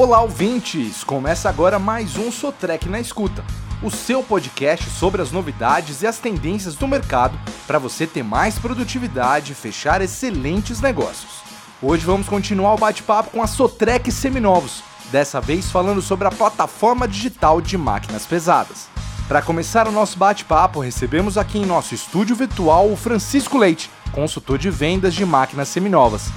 Olá, ouvintes! Começa agora mais um Sotrec na Escuta, o seu podcast sobre as novidades e as tendências do mercado para você ter mais produtividade e fechar excelentes negócios. Hoje vamos continuar o bate-papo com a Sotrec Seminovos, dessa vez falando sobre a plataforma digital de máquinas pesadas. Para começar o nosso bate-papo, recebemos aqui em nosso estúdio virtual o Francisco Leite, consultor de vendas de máquinas seminovas.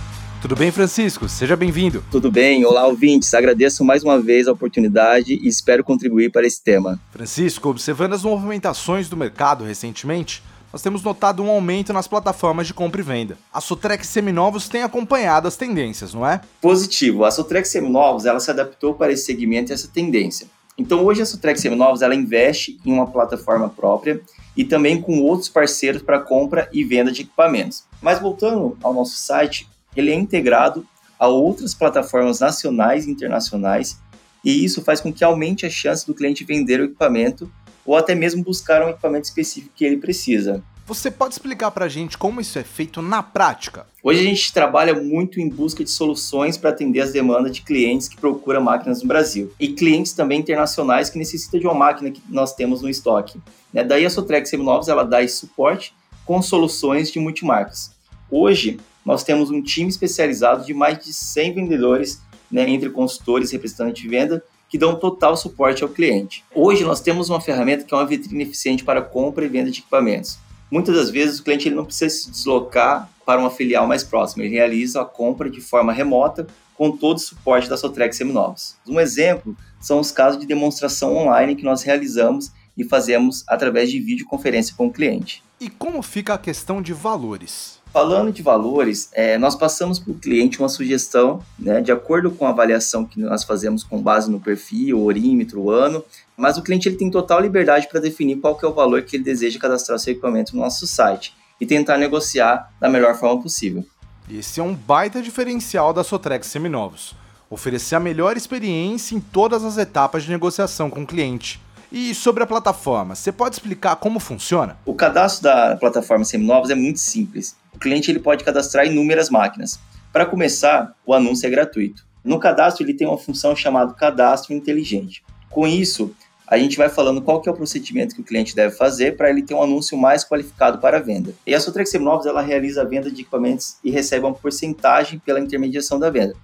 Tudo bem, Francisco? Seja bem-vindo. Tudo bem. Olá, ouvintes. Agradeço mais uma vez a oportunidade e espero contribuir para esse tema. Francisco, observando as movimentações do mercado recentemente, nós temos notado um aumento nas plataformas de compra e venda. A Sotrex Seminovos tem acompanhado as tendências, não é? Positivo. A Sotrex Seminovos ela se adaptou para esse segmento e essa tendência. Então, hoje a Sotrex Seminovos ela investe em uma plataforma própria e também com outros parceiros para compra e venda de equipamentos. Mas voltando ao nosso site, ele é integrado a outras plataformas nacionais e internacionais, e isso faz com que aumente a chance do cliente vender o equipamento ou até mesmo buscar um equipamento específico que ele precisa. Você pode explicar para a gente como isso é feito na prática? Hoje a gente trabalha muito em busca de soluções para atender as demandas de clientes que procuram máquinas no Brasil e clientes também internacionais que necessitam de uma máquina que nós temos no estoque. Né? Daí a Sotrex Seminovos ela dá esse suporte com soluções de multimarcas. Hoje nós temos um time especializado de mais de 100 vendedores, né, entre consultores e representantes de venda, que dão total suporte ao cliente. Hoje nós temos uma ferramenta que é uma vitrine eficiente para compra e venda de equipamentos. Muitas das vezes o cliente ele não precisa se deslocar para uma filial mais próxima, ele realiza a compra de forma remota com todo o suporte da Sotrex Seminovos. Um exemplo são os casos de demonstração online que nós realizamos e fazemos através de videoconferência com o cliente. E como fica a questão de valores? Falando de valores, é, nós passamos para o cliente uma sugestão, né, de acordo com a avaliação que nós fazemos com base no perfil, orímetro, ano, mas o cliente ele tem total liberdade para definir qual que é o valor que ele deseja cadastrar seu equipamento no nosso site e tentar negociar da melhor forma possível. Esse é um baita diferencial da Sotrex Seminovos, oferecer a melhor experiência em todas as etapas de negociação com o cliente. E sobre a plataforma, você pode explicar como funciona? O cadastro da plataforma Seminovos é muito simples o cliente ele pode cadastrar inúmeras máquinas. Para começar, o anúncio é gratuito. No cadastro, ele tem uma função chamada cadastro inteligente. Com isso, a gente vai falando qual que é o procedimento que o cliente deve fazer para ele ter um anúncio mais qualificado para a venda. E a Sotrex Seminovos ela realiza a venda de equipamentos e recebe uma porcentagem pela intermediação da venda.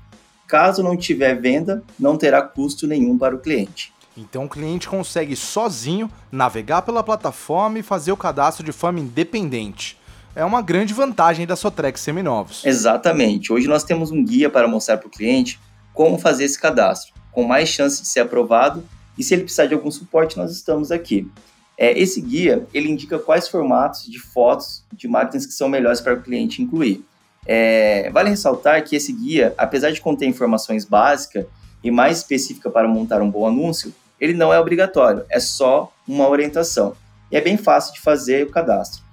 Caso não tiver venda, não terá custo nenhum para o cliente. Então o cliente consegue sozinho navegar pela plataforma e fazer o cadastro de forma independente é uma grande vantagem da Sotrex Seminovos. Exatamente. Hoje nós temos um guia para mostrar para o cliente como fazer esse cadastro, com mais chance de ser aprovado e se ele precisar de algum suporte, nós estamos aqui. É, esse guia, ele indica quais formatos de fotos de máquinas que são melhores para o cliente incluir. É, vale ressaltar que esse guia, apesar de conter informações básicas e mais específica para montar um bom anúncio, ele não é obrigatório, é só uma orientação. E é bem fácil de fazer o cadastro.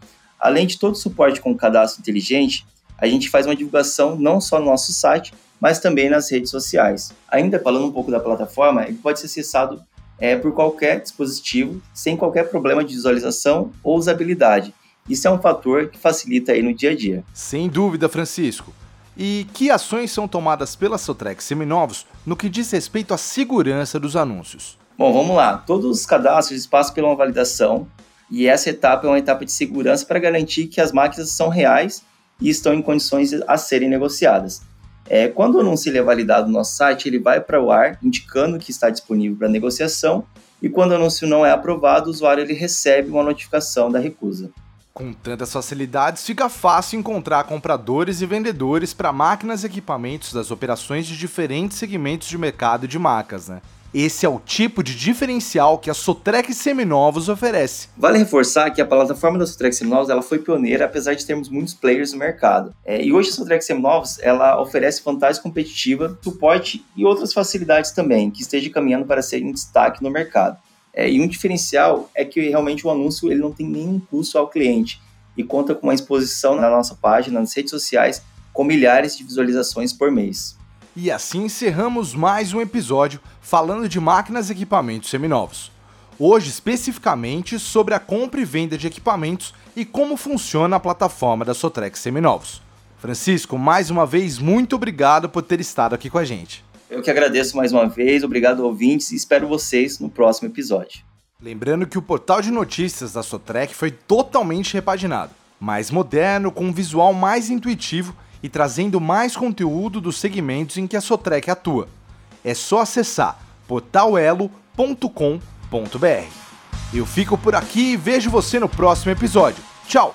Além de todo o suporte com o cadastro inteligente, a gente faz uma divulgação não só no nosso site, mas também nas redes sociais. Ainda falando um pouco da plataforma, ele pode ser acessado é, por qualquer dispositivo, sem qualquer problema de visualização ou usabilidade. Isso é um fator que facilita aí no dia a dia. Sem dúvida, Francisco. E que ações são tomadas pela Sotrex Seminovos no que diz respeito à segurança dos anúncios? Bom, vamos lá. Todos os cadastros passam por uma validação e essa etapa é uma etapa de segurança para garantir que as máquinas são reais e estão em condições a serem negociadas. É, quando o anúncio é validado no nosso site, ele vai para o ar indicando que está disponível para negociação e quando o anúncio não é aprovado, o usuário ele recebe uma notificação da recusa. Com tantas facilidades, fica fácil encontrar compradores e vendedores para máquinas e equipamentos das operações de diferentes segmentos de mercado de marcas, né? Esse é o tipo de diferencial que a Sotrex Seminovos oferece. Vale reforçar que a plataforma da Sotrex Seminovos ela foi pioneira, apesar de termos muitos players no mercado. É, e hoje a Sotrex Seminovos ela oferece vantagem competitiva, suporte e outras facilidades também, que esteja caminhando para serem destaque no mercado. É, e um diferencial é que realmente o anúncio ele não tem nenhum custo ao cliente e conta com uma exposição na nossa página, nas redes sociais, com milhares de visualizações por mês. E assim encerramos mais um episódio falando de máquinas e equipamentos seminovos. Hoje, especificamente, sobre a compra e venda de equipamentos e como funciona a plataforma da Sotrex Seminovos. Francisco, mais uma vez, muito obrigado por ter estado aqui com a gente. Eu que agradeço mais uma vez, obrigado ouvintes e espero vocês no próximo episódio. Lembrando que o portal de notícias da Sotrec foi totalmente repaginado, mais moderno, com um visual mais intuitivo e trazendo mais conteúdo dos segmentos em que a Sotrec atua. É só acessar portalelo.com.br. Eu fico por aqui e vejo você no próximo episódio. Tchau!